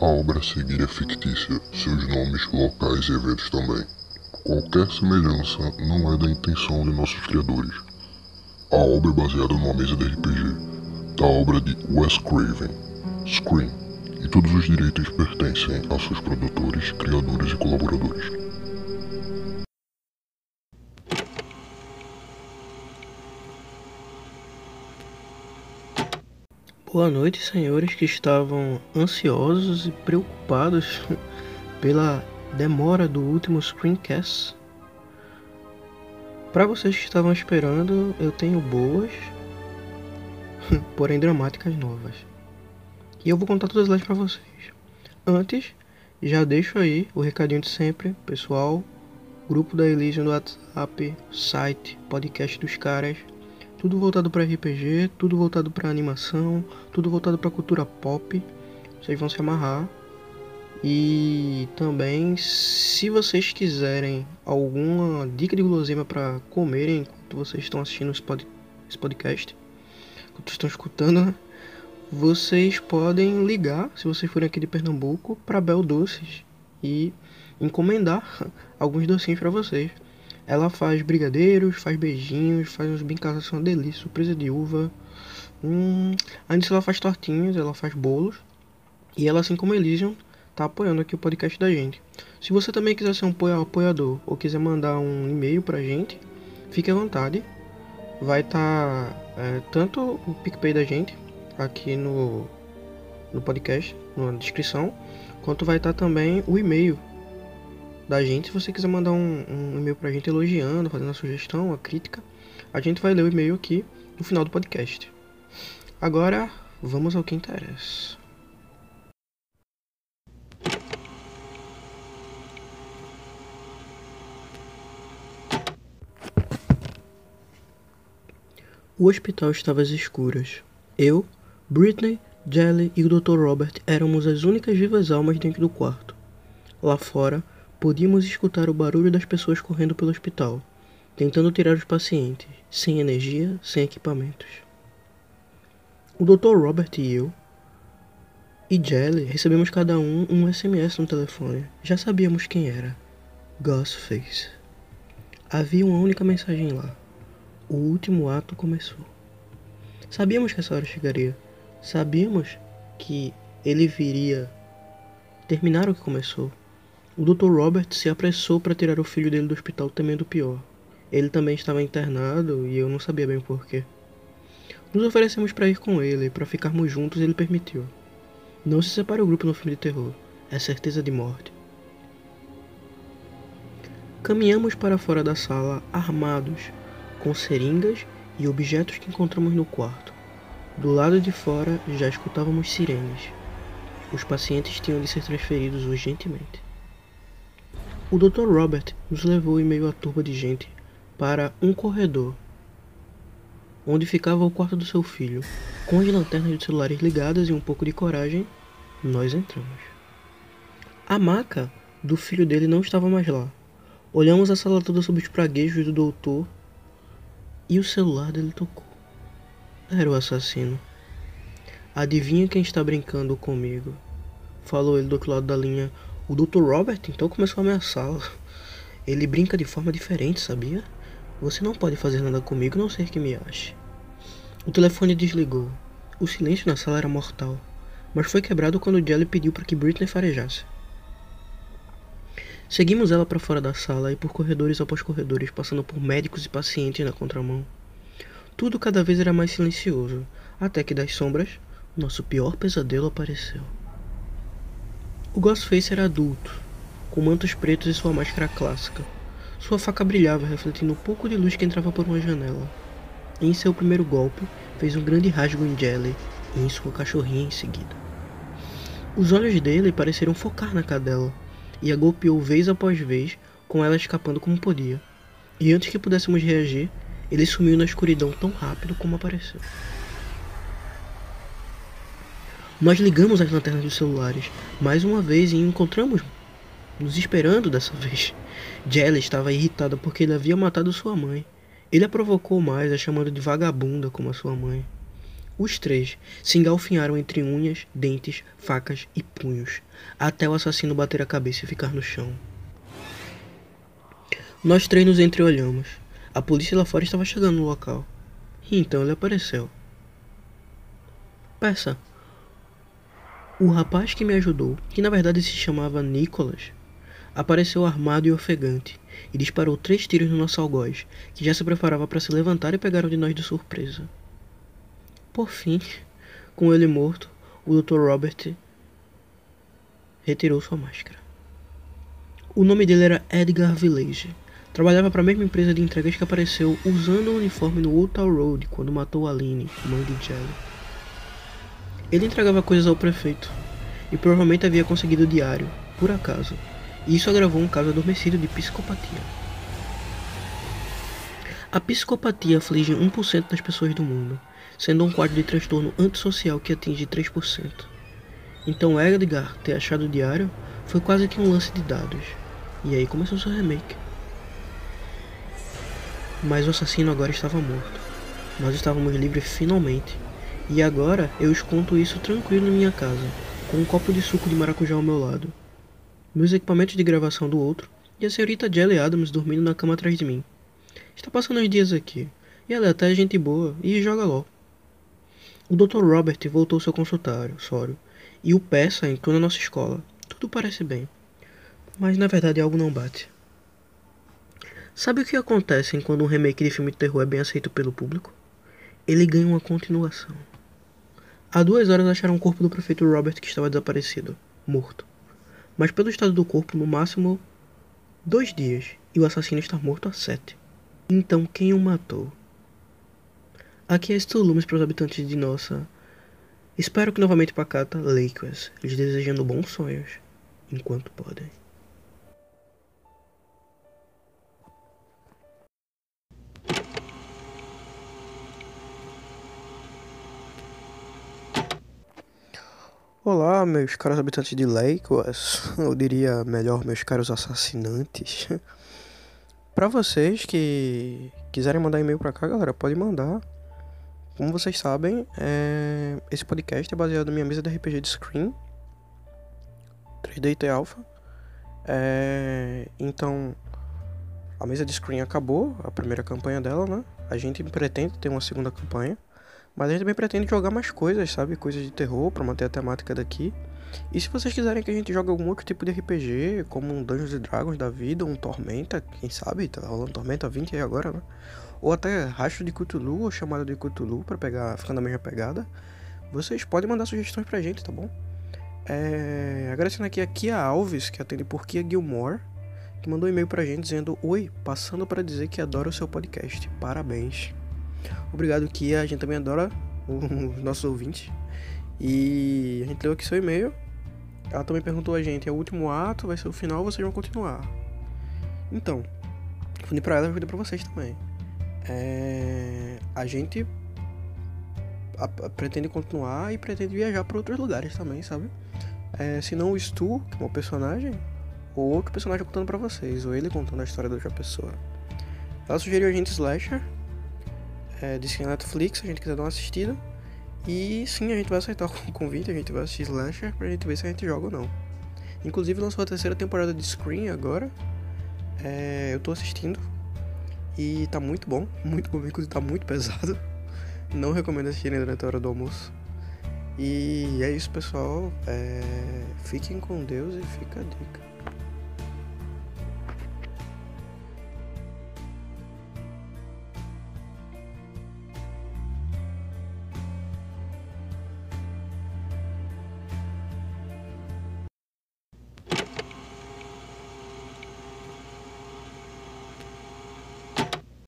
A obra a seguir é fictícia, seus nomes, locais e eventos também. Qualquer semelhança não é da intenção de nossos criadores. A obra é baseada numa mesa de RPG, da obra de Wes Craven, Scream, e todos os direitos pertencem a seus produtores, criadores e colaboradores. Boa noite, senhores que estavam ansiosos e preocupados pela demora do último screencast. Para vocês que estavam esperando, eu tenho boas, porém dramáticas novas. E eu vou contar todas elas para vocês. Antes, já deixo aí o recadinho de sempre, pessoal. Grupo da Elysium no WhatsApp, site, podcast dos caras tudo voltado para RPG, tudo voltado para animação, tudo voltado para cultura pop. Vocês vão se amarrar. E também, se vocês quiserem alguma dica de guloseima para comerem enquanto vocês estão assistindo esse, pod esse podcast, enquanto estão escutando, né? vocês podem ligar, se vocês forem aqui de Pernambuco, para Bel Doces e encomendar alguns docinhos para vocês. Ela faz brigadeiros, faz beijinhos, faz uns brincados, são uma delícia, surpresa de uva. Hum, além ela faz tortinhas, ela faz bolos. E ela, assim como Elysium, tá apoiando aqui o podcast da gente. Se você também quiser ser um apoiador ou quiser mandar um e-mail pra gente, fique à vontade. Vai estar tá, é, tanto o PicPay da gente aqui no, no podcast, na descrição, quanto vai estar tá também o e-mail da gente. Se você quiser mandar um, um e-mail pra gente elogiando, fazendo a sugestão, a crítica, a gente vai ler o e-mail aqui no final do podcast. Agora, vamos ao que interessa. O hospital estava às escuras. Eu, Britney, Jelly e o Dr. Robert éramos as únicas vivas almas dentro do quarto. Lá fora, Podíamos escutar o barulho das pessoas correndo pelo hospital, tentando tirar os pacientes, sem energia, sem equipamentos. O Dr. Robert e eu e Jelly recebemos cada um um SMS no telefone. Já sabíamos quem era. Ghostface. Havia uma única mensagem lá. O último ato começou. Sabíamos que essa hora chegaria. Sabíamos que ele viria terminar o que começou. O Dr. Robert se apressou para tirar o filho dele do hospital temendo o pior. Ele também estava internado e eu não sabia bem porquê. Nos oferecemos para ir com ele, para ficarmos juntos e ele permitiu. Não se separe o grupo no filme de terror, é certeza de morte. Caminhamos para fora da sala armados, com seringas e objetos que encontramos no quarto. Do lado de fora já escutávamos sirenes. Os pacientes tinham de ser transferidos urgentemente. O Dr. Robert nos levou em meio à turba de gente para um corredor onde ficava o quarto do seu filho. Com as lanternas de celulares ligadas e um pouco de coragem, nós entramos. A maca do filho dele não estava mais lá. Olhamos a sala toda sob os praguejos do doutor e o celular dele tocou. Era o assassino. Adivinha quem está brincando comigo? Falou ele do outro lado da linha, o Dr. Robert então começou a ameaçá-la. Ele brinca de forma diferente, sabia? Você não pode fazer nada comigo, não ser que me ache. O telefone desligou. O silêncio na sala era mortal, mas foi quebrado quando Jelly pediu para que Britney farejasse. Seguimos ela para fora da sala e por corredores após corredores, passando por médicos e pacientes na contramão. Tudo cada vez era mais silencioso, até que das sombras, nosso pior pesadelo apareceu. O Ghostface era adulto, com mantos pretos e sua máscara clássica. Sua faca brilhava, refletindo um pouco de luz que entrava por uma janela. Em seu primeiro golpe, fez um grande rasgo em Jelly e em sua cachorrinha em seguida. Os olhos dele pareceram focar na cadela, e a golpeou vez após vez, com ela escapando como podia. E antes que pudéssemos reagir, ele sumiu na escuridão tão rápido como apareceu. Nós ligamos as lanternas dos celulares mais uma vez e encontramos nos esperando dessa vez. Jelly estava irritada porque ele havia matado sua mãe. Ele a provocou mais, a chamando de vagabunda como a sua mãe. Os três se engalfinharam entre unhas, dentes, facas e punhos, até o assassino bater a cabeça e ficar no chão. Nós três nos entreolhamos. A polícia lá fora estava chegando no local. E então ele apareceu. Peça. O rapaz que me ajudou, que na verdade se chamava Nicholas, apareceu armado e ofegante e disparou três tiros no nosso algoz, que já se preparava para se levantar e pegar um de nós de surpresa. Por fim, com ele morto, o Dr. Robert retirou sua máscara. O nome dele era Edgar Village. Trabalhava para a mesma empresa de entregas que apareceu usando o uniforme no Old Town Road quando matou Aline, mãe de Jelly. Ele entregava coisas ao prefeito e provavelmente havia conseguido o diário, por acaso, e isso agravou um caso adormecido de psicopatia. A psicopatia aflige 1% das pessoas do mundo, sendo um quadro de transtorno antissocial que atinge 3%. Então Edgar ter achado o diário foi quase que um lance de dados. E aí começou seu remake. Mas o assassino agora estava morto. Nós estávamos livres finalmente. E agora eu escondo isso tranquilo em minha casa, com um copo de suco de maracujá ao meu lado, meus equipamentos de gravação do outro e a senhorita Jelly Adams dormindo na cama atrás de mim. Está passando os dias aqui, e ela é até gente boa e joga LOL. O Dr. Robert voltou ao seu consultório, Sório, e o Peça entrou na nossa escola. Tudo parece bem. Mas na verdade algo não bate. Sabe o que acontece quando um remake de filme de terror é bem aceito pelo público? Ele ganha uma continuação. Há duas horas acharam o corpo do prefeito Robert que estava desaparecido, morto. Mas pelo estado do corpo, no máximo dois dias, e o assassino está morto há sete. Então quem o matou? Aqui é Stulumes para os habitantes de nossa. Espero que novamente pacata Lakers, lhes desejando bons sonhos, enquanto podem. Olá, meus caros habitantes de Lakers, eu diria melhor, meus caros assassinantes. Para vocês que quiserem mandar e-mail para cá, galera, pode mandar. Como vocês sabem, é... esse podcast é baseado na minha mesa de RPG de Screen 3D Alpha. É... Então, a mesa de Screen acabou, a primeira campanha dela, né? A gente pretende ter uma segunda campanha, mas a gente também pretende jogar mais coisas, sabe? Coisas de terror para manter a temática daqui. E se vocês quiserem que a gente jogue algum outro tipo de RPG, como um Dungeons Dragons da vida, um Tormenta, quem sabe, tá rolando Tormenta 20 aí agora, né? ou até Rastro de Cthulhu ou Chamada de Cthulhu para pegar, ficar na mesma pegada, vocês podem mandar sugestões pra gente, tá bom? É, agradecendo aqui a Kia Alves, que atende por Kia Gilmore, que mandou um e-mail pra gente dizendo: Oi, passando para dizer que adora o seu podcast. Parabéns. Obrigado, Kia. A gente também adora os nossos ouvintes. E a gente leu aqui seu e-mail. Ela também perguntou a gente: é o último ato? Vai ser o final ou vocês vão continuar? Então, respondi pra ela e respondi pra vocês também é, a gente a, a, pretende continuar e pretende viajar para outros lugares também, sabe? É, se não o Stu, que é um personagem, ou outro personagem contando para vocês, ou ele contando a história da outra pessoa. Ela sugeriu a gente Slasher, é, disse que é Netflix, a gente quiser dar uma assistida. E sim, a gente vai aceitar o convite, a gente vai assistir Slasher pra gente ver se a gente joga ou não. Inclusive lançou a terceira temporada de Scream agora. É, eu tô assistindo, e tá muito bom, muito bom, inclusive tá muito pesado. Não recomendo assistirem durante a hora do almoço. E é isso, pessoal. É... Fiquem com Deus e fica a dica.